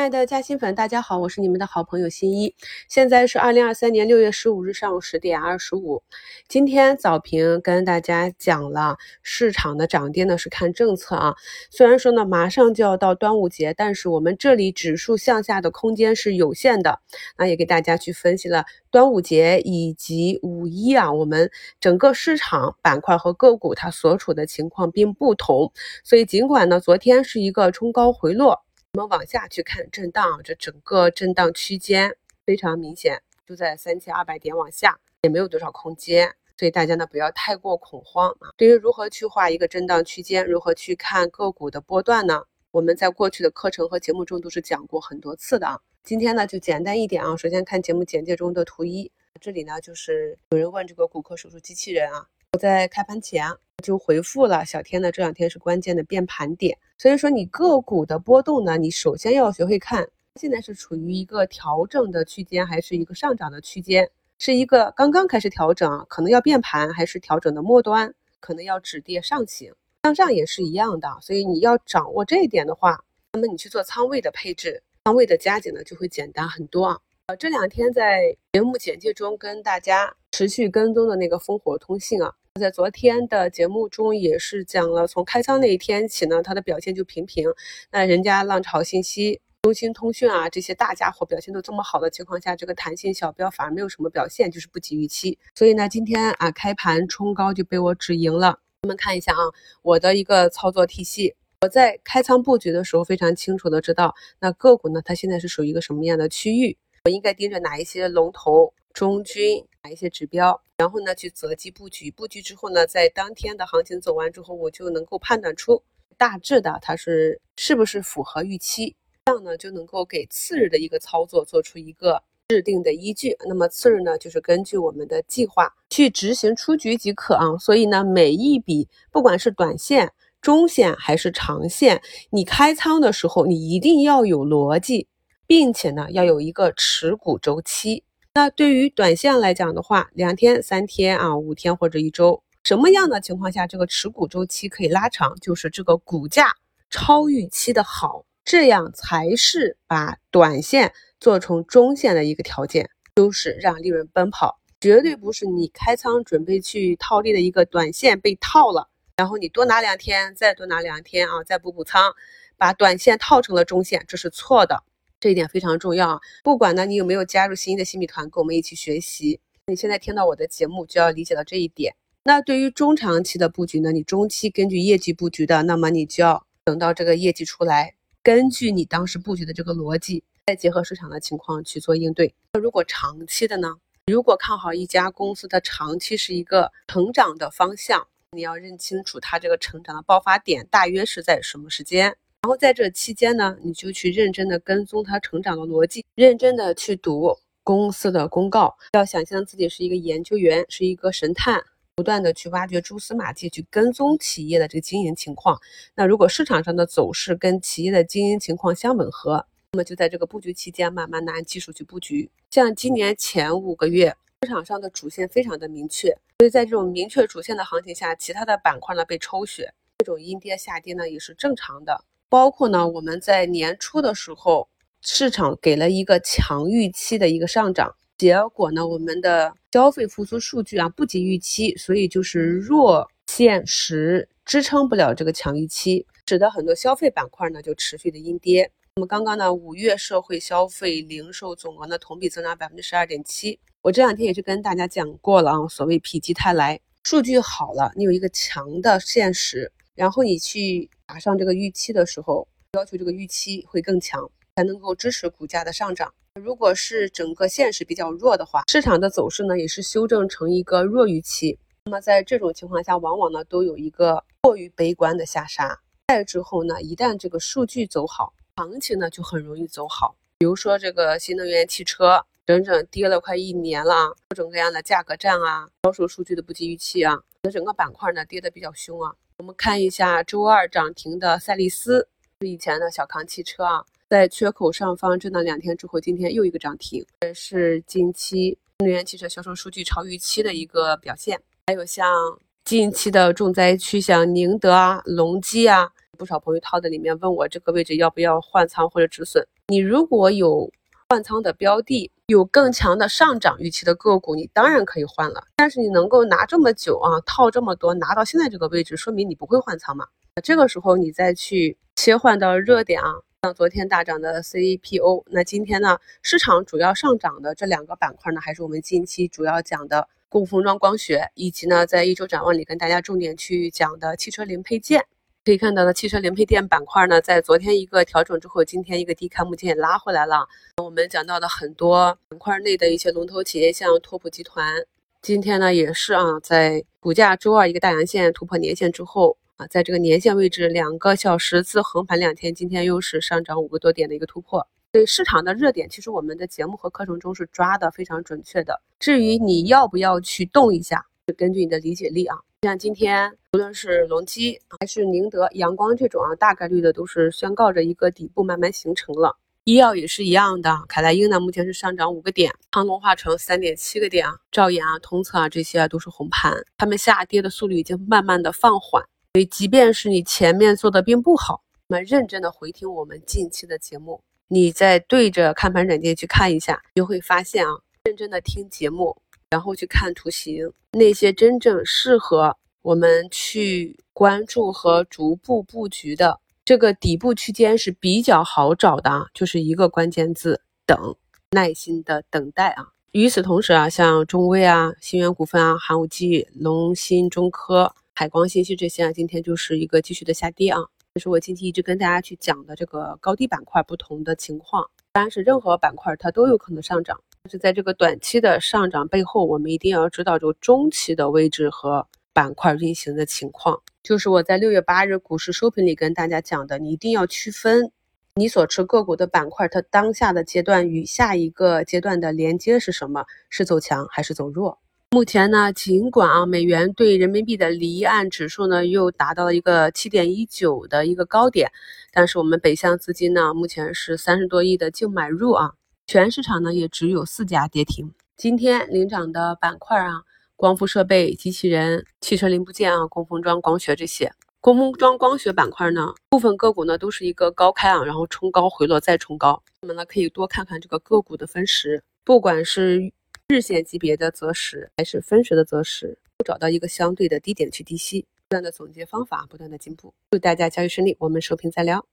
亲爱的嘉兴粉，大家好，我是你们的好朋友新一。现在是二零二三年六月十五日上午十点二十五。今天早评跟大家讲了市场的涨跌呢是看政策啊。虽然说呢马上就要到端午节，但是我们这里指数向下的空间是有限的。那也给大家去分析了端午节以及五一啊，我们整个市场板块和个股它所处的情况并不同。所以尽管呢昨天是一个冲高回落。我们往下去看震荡，这整个震荡区间非常明显，就在三千二百点往下，也没有多少空间，所以大家呢不要太过恐慌啊。对于如何去画一个震荡区间，如何去看个股的波段呢？我们在过去的课程和节目中都是讲过很多次的啊。今天呢就简单一点啊，首先看节目简介中的图一，这里呢就是有人问这个骨科手术机器人啊。我在开盘前就回复了小天呢，这两天是关键的变盘点，所以说你个股的波动呢，你首先要学会看，现在是处于一个调整的区间，还是一个上涨的区间，是一个刚刚开始调整，可能要变盘，还是调整的末端，可能要止跌上行，向上也是一样的，所以你要掌握这一点的话，那么你去做仓位的配置，仓位的加减呢就会简单很多啊。呃，这两天在节目简介中跟大家持续跟踪的那个烽火通信啊。在昨天的节目中也是讲了，从开仓那一天起呢，它的表现就平平。那人家浪潮信息、中兴通讯啊这些大家伙表现都这么好的情况下，这个弹性小标反而没有什么表现，就是不及预期。所以呢，今天啊开盘冲高就被我止盈了。我们看一下啊，我的一个操作体系，我在开仓布局的时候非常清楚的知道，那个股呢它现在是属于一个什么样的区域，我应该盯着哪一些龙头。中军哪一些指标，然后呢去择机布局，布局之后呢，在当天的行情走完之后，我就能够判断出大致的它是是不是符合预期，这样呢就能够给次日的一个操作做出一个制定的依据。那么次日呢，就是根据我们的计划去执行出局即可啊。所以呢，每一笔不管是短线、中线还是长线，你开仓的时候，你一定要有逻辑，并且呢要有一个持股周期。那对于短线来讲的话，两天、三天啊，五天或者一周，什么样的情况下这个持股周期可以拉长？就是这个股价超预期的好，这样才是把短线做成中线的一个条件，就是让利润奔跑，绝对不是你开仓准备去套利的一个短线被套了，然后你多拿两天，再多拿两天啊，再补补仓，把短线套成了中线，这是错的。这一点非常重要！不管呢你有没有加入新的新米团，跟我们一起学习，你现在听到我的节目就要理解到这一点。那对于中长期的布局呢，你中期根据业绩布局的，那么你就要等到这个业绩出来，根据你当时布局的这个逻辑，再结合市场的情况去做应对。那如果长期的呢？如果看好一家公司的长期是一个成长的方向，你要认清楚它这个成长的爆发点大约是在什么时间。然后在这期间呢，你就去认真的跟踪它成长的逻辑，认真的去读公司的公告，要想象自己是一个研究员，是一个神探，不断的去挖掘蛛丝马迹，去跟踪企业的这个经营情况。那如果市场上的走势跟企业的经营情况相吻合，那么就在这个布局期间，慢慢的按技术去布局。像今年前五个月，市场上的主线非常的明确，所以在这种明确主线的行情下，其他的板块呢被抽血，这种阴跌下跌呢也是正常的。包括呢，我们在年初的时候，市场给了一个强预期的一个上涨，结果呢，我们的消费复苏数据啊不及预期，所以就是弱现实支撑不了这个强预期，使得很多消费板块呢就持续的阴跌。那么刚刚呢，五月社会消费零售总额呢同比增长百分之十二点七，我这两天也是跟大家讲过了啊，所谓否极泰来，数据好了，你有一个强的现实。然后你去打上这个预期的时候，要求这个预期会更强，才能够支持股价的上涨。如果是整个现实比较弱的话，市场的走势呢也是修正成一个弱预期。那么在这种情况下，往往呢都有一个过于悲观的下杀。再之后呢，一旦这个数据走好，行情呢就很容易走好。比如说这个新能源汽车，整整跌了快一年了，各种各样的价格战啊，销售数据的不及预期啊，那整个板块呢跌得比较凶啊。我们看一下周二涨停的赛力斯，是以前的小康汽车啊，在缺口上方震荡两天之后，今天又一个涨停，这是近期新能源汽车销售数据超预期的一个表现。还有像近期的重灾区，像宁德啊、隆基啊，不少朋友套在里面，问我这个位置要不要换仓或者止损。你如果有换仓的标的，有更强的上涨预期的个股，你当然可以换了。但是你能够拿这么久啊，套这么多，拿到现在这个位置，说明你不会换仓嘛。这个时候你再去切换到热点啊，像昨天大涨的 C E P O，那今天呢，市场主要上涨的这两个板块呢，还是我们近期主要讲的供封装光学，以及呢，在一周展望里跟大家重点去讲的汽车零配件。可以看到的汽车零配件板块呢，在昨天一个调整之后，今天一个低开，目前也拉回来了。我们讲到的很多板块内的一些龙头企业，像拓普集团，今天呢也是啊，在股价周二一个大阳线突破年线之后。啊，在这个年线位置，两个小时字横盘两天，今天又是上涨五个多点的一个突破。对市场的热点，其实我们的节目和课程中是抓的非常准确的。至于你要不要去动一下，是根据你的理解力啊。像今天，无论是隆基还是宁德、阳光这种啊，大概率的都是宣告着一个底部慢慢形成了。医药也是一样的，凯莱英呢目前是上涨五个点，康龙化成三点七个点啊，兆研啊、通策啊这些啊都是红盘，它们下跌的速率已经慢慢的放缓。所以，即便是你前面做的并不好，那么认真的回听我们近期的节目，你再对着看盘软件去看一下，就会发现啊，认真的听节目，然后去看图形，那些真正适合我们去关注和逐步布局的这个底部区间是比较好找的，就是一个关键字：等，耐心的等待啊。与此同时啊，像中微啊、新源股份啊、寒武纪、龙芯、中科。海光信息这些啊，今天就是一个继续的下跌啊。这是我近期一直跟大家去讲的这个高低板块不同的情况。当然是任何板块它都有可能上涨，是在这个短期的上涨背后，我们一定要知道这个中期的位置和板块运行的情况。就是我在六月八日股市收评里跟大家讲的，你一定要区分你所持个股的板块它当下的阶段与下一个阶段的连接是什么，是走强还是走弱。目前呢，尽管啊，美元对人民币的离岸指数呢又达到了一个七点一九的一个高点，但是我们北向资金呢目前是三十多亿的净买入啊，全市场呢也只有四家跌停。今天领涨的板块啊，光伏设备、机器人、汽车零部件啊、工封装、光学这些。工封装、光学板块呢，部分个股呢都是一个高开啊，然后冲高回落再冲高。那么呢，可以多看看这个个股的分时，不管是。日线级别的择时还是分时的择时，都找到一个相对的低点去低吸，不断的总结方法，不断的进步。祝大家交易顺利，我们收评再聊。